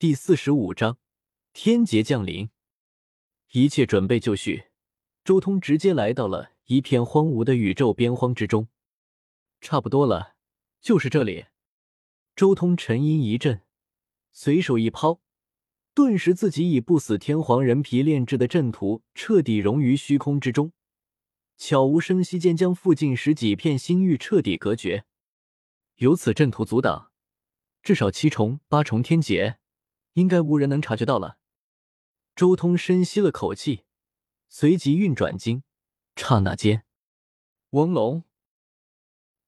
第四十五章天劫降临，一切准备就绪，周通直接来到了一片荒芜的宇宙边荒之中。差不多了，就是这里。周通沉吟一阵，随手一抛，顿时自己以不死天皇人皮炼制的阵图彻底融于虚空之中，悄无声息间将附近十几片星域彻底隔绝。有此阵图阻挡，至少七重、八重天劫。应该无人能察觉到了。周通深吸了口气，随即运转经，刹那间，嗡隆，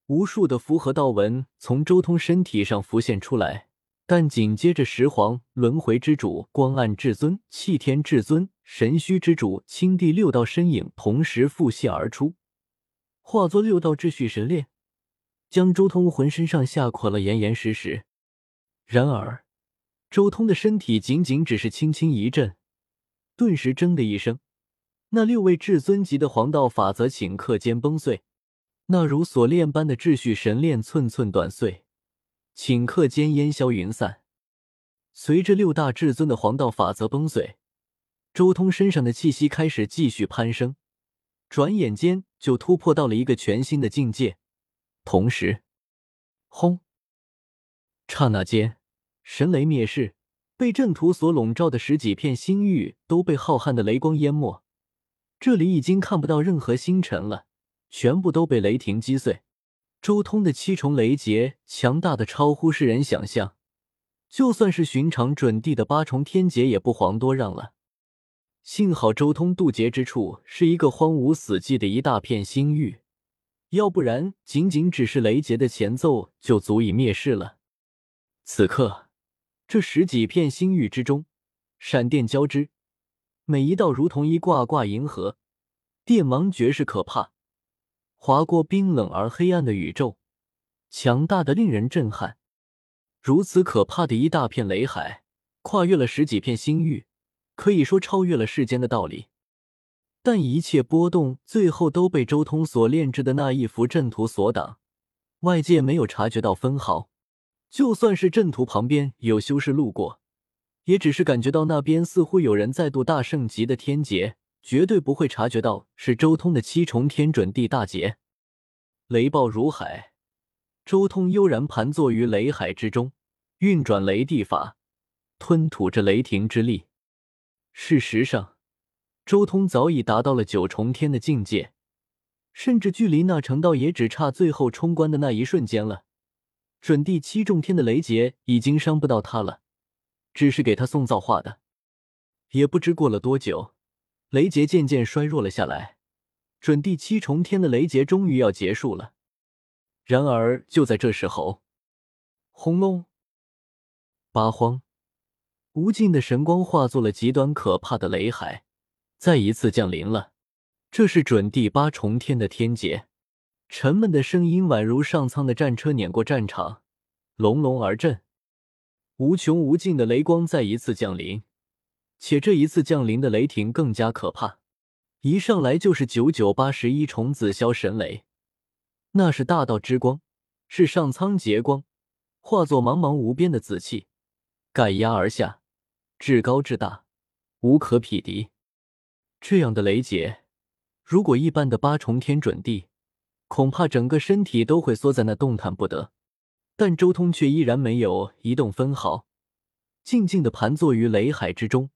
无数的符合道纹从周通身体上浮现出来。但紧接着，十皇轮回之主、光暗至尊、气天至尊、神虚之主、青帝六道身影同时复现而出，化作六道秩序神链，将周通浑身上下捆了严严实实。然而。周通的身体仅仅只是轻轻一震，顿时“铮”的一声，那六位至尊级的黄道法则顷刻间崩碎，那如锁链般的秩序神链寸寸断碎，顷刻间烟消云散。随着六大至尊的黄道法则崩碎，周通身上的气息开始继续攀升，转眼间就突破到了一个全新的境界。同时，轰！刹那间。神雷灭世，被阵图所笼罩的十几片星域都被浩瀚的雷光淹没，这里已经看不到任何星辰了，全部都被雷霆击碎。周通的七重雷劫强大的超乎世人想象，就算是寻常准帝的八重天劫也不遑多让了。幸好周通渡劫之处是一个荒芜死寂的一大片星域，要不然仅仅只是雷劫的前奏就足以灭世了。此刻。这十几片星域之中，闪电交织，每一道如同一挂挂银河，电芒绝世可怕，划过冰冷而黑暗的宇宙，强大的令人震撼。如此可怕的一大片雷海，跨越了十几片星域，可以说超越了世间的道理。但一切波动最后都被周通所炼制的那一幅阵图所挡，外界没有察觉到分毫。就算是阵图旁边有修士路过，也只是感觉到那边似乎有人在渡大圣级的天劫，绝对不会察觉到是周通的七重天准地大劫。雷暴如海，周通悠然盘坐于雷海之中，运转雷地法，吞吐着雷霆之力。事实上，周通早已达到了九重天的境界，甚至距离那成道也只差最后冲关的那一瞬间了。准地七重天的雷劫已经伤不到他了，只是给他送造化的。也不知过了多久，雷劫渐渐衰弱了下来，准地七重天的雷劫终于要结束了。然而就在这时候，轰隆！八荒无尽的神光化作了极端可怕的雷海，再一次降临了。这是准地八重天的天劫。沉闷的声音宛如上苍的战车碾过战场，隆隆而震。无穷无尽的雷光再一次降临，且这一次降临的雷霆更加可怕，一上来就是九九八十一重紫霄神雷，那是大道之光，是上苍劫光，化作茫茫无边的紫气，盖压而下，至高至大，无可匹敌。这样的雷劫，如果一般的八重天准地。恐怕整个身体都会缩在那动弹不得，但周通却依然没有移动分毫，静静的盘坐于雷海之中，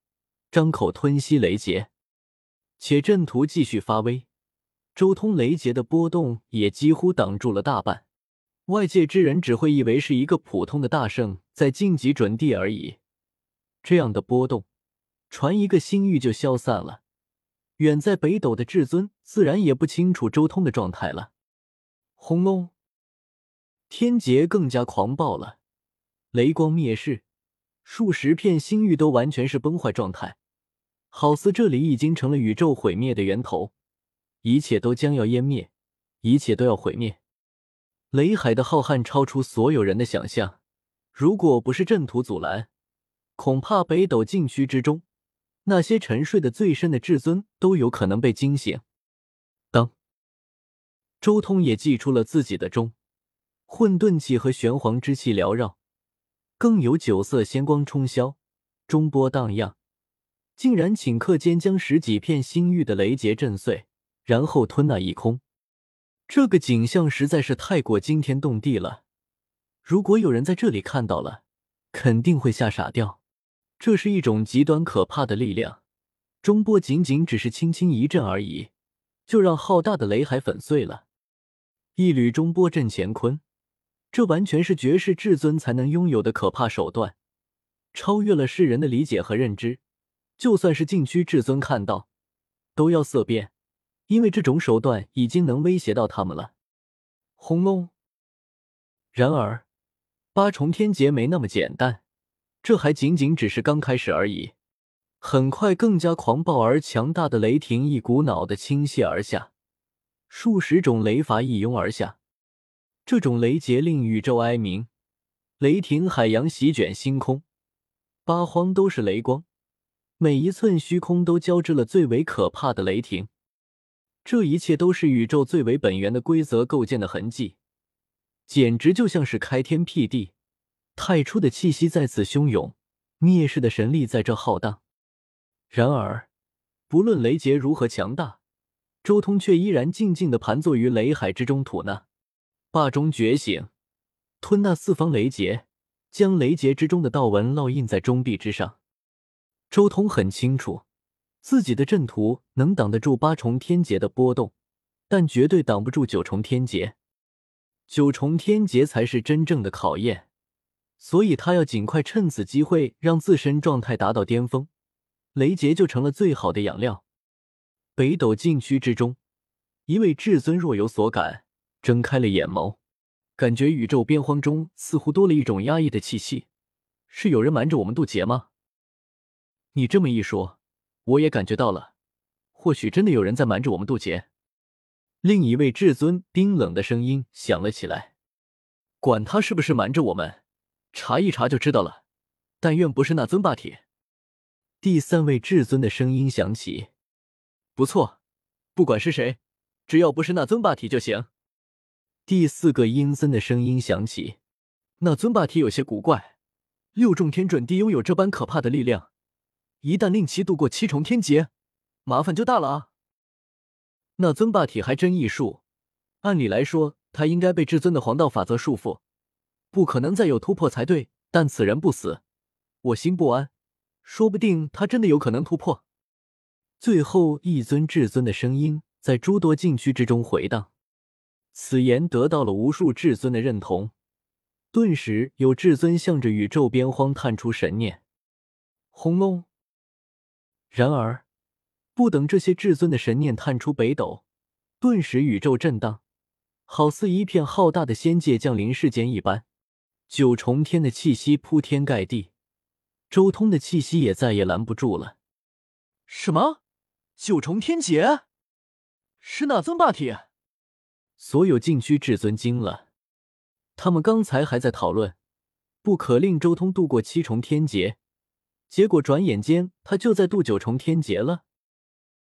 张口吞吸雷劫，且阵图继续发威，周通雷劫的波动也几乎挡住了大半，外界之人只会以为是一个普通的大圣在晋级准地而已，这样的波动，传一个星域就消散了，远在北斗的至尊自然也不清楚周通的状态了。轰隆！天劫更加狂暴了，雷光灭世，数十片星域都完全是崩坏状态，好似这里已经成了宇宙毁灭的源头，一切都将要湮灭，一切都要毁灭。雷海的浩瀚超出所有人的想象，如果不是阵图阻拦，恐怕北斗禁区之中那些沉睡的最深的至尊都有可能被惊醒。周通也祭出了自己的钟，混沌气和玄黄之气缭绕，更有九色仙光冲霄，中波荡漾，竟然顷刻间将十几片星域的雷劫震碎，然后吞那一空。这个景象实在是太过惊天动地了，如果有人在这里看到了，肯定会吓傻掉。这是一种极端可怕的力量，中波仅仅只是轻轻一震而已，就让浩大的雷海粉碎了。一缕中波震乾坤，这完全是绝世至尊才能拥有的可怕手段，超越了世人的理解和认知。就算是禁区至尊看到，都要色变，因为这种手段已经能威胁到他们了。轰隆！然而，八重天劫没那么简单，这还仅仅只是刚开始而已。很快，更加狂暴而强大的雷霆一股脑的倾泻而下。数十种雷法一拥而下，这种雷劫令宇宙哀鸣，雷霆海洋席卷星空，八荒都是雷光，每一寸虚空都交织了最为可怕的雷霆。这一切都是宇宙最为本源的规则构建的痕迹，简直就像是开天辟地，太初的气息在此汹涌，灭世的神力在这浩荡。然而，不论雷劫如何强大。周通却依然静静的盘坐于雷海之中，吐纳霸中觉醒，吞纳四方雷劫，将雷劫之中的道纹烙印在中壁之上。周通很清楚，自己的阵图能挡得住八重天劫的波动，但绝对挡不住九重天劫。九重天劫才是真正的考验，所以他要尽快趁此机会让自身状态达到巅峰，雷劫就成了最好的养料。北斗禁区之中，一位至尊若有所感，睁开了眼眸，感觉宇宙边荒中似乎多了一种压抑的气息。是有人瞒着我们渡劫吗？你这么一说，我也感觉到了，或许真的有人在瞒着我们渡劫。另一位至尊冰冷的声音响了起来：“管他是不是瞒着我们，查一查就知道了。但愿不是那尊霸体。”第三位至尊的声音响起。不错，不管是谁，只要不是那尊霸体就行。第四个阴森的声音响起：“那尊霸体有些古怪，六重天准地拥有这般可怕的力量，一旦令其度过七重天劫，麻烦就大了啊！”那尊霸体还真异术，按理来说，他应该被至尊的黄道法则束缚，不可能再有突破才对。但此人不死，我心不安，说不定他真的有可能突破。最后一尊至尊的声音在诸多禁区之中回荡，此言得到了无数至尊的认同。顿时有至尊向着宇宙边荒探出神念，轰隆！然而，不等这些至尊的神念探出北斗，顿时宇宙震荡，好似一片浩大的仙界降临世间一般。九重天的气息铺天盖地，周通的气息也再也拦不住了。什么？九重天劫，是哪尊霸体？所有禁区至尊惊了。他们刚才还在讨论，不可令周通度过七重天劫，结果转眼间他就在渡九重天劫了。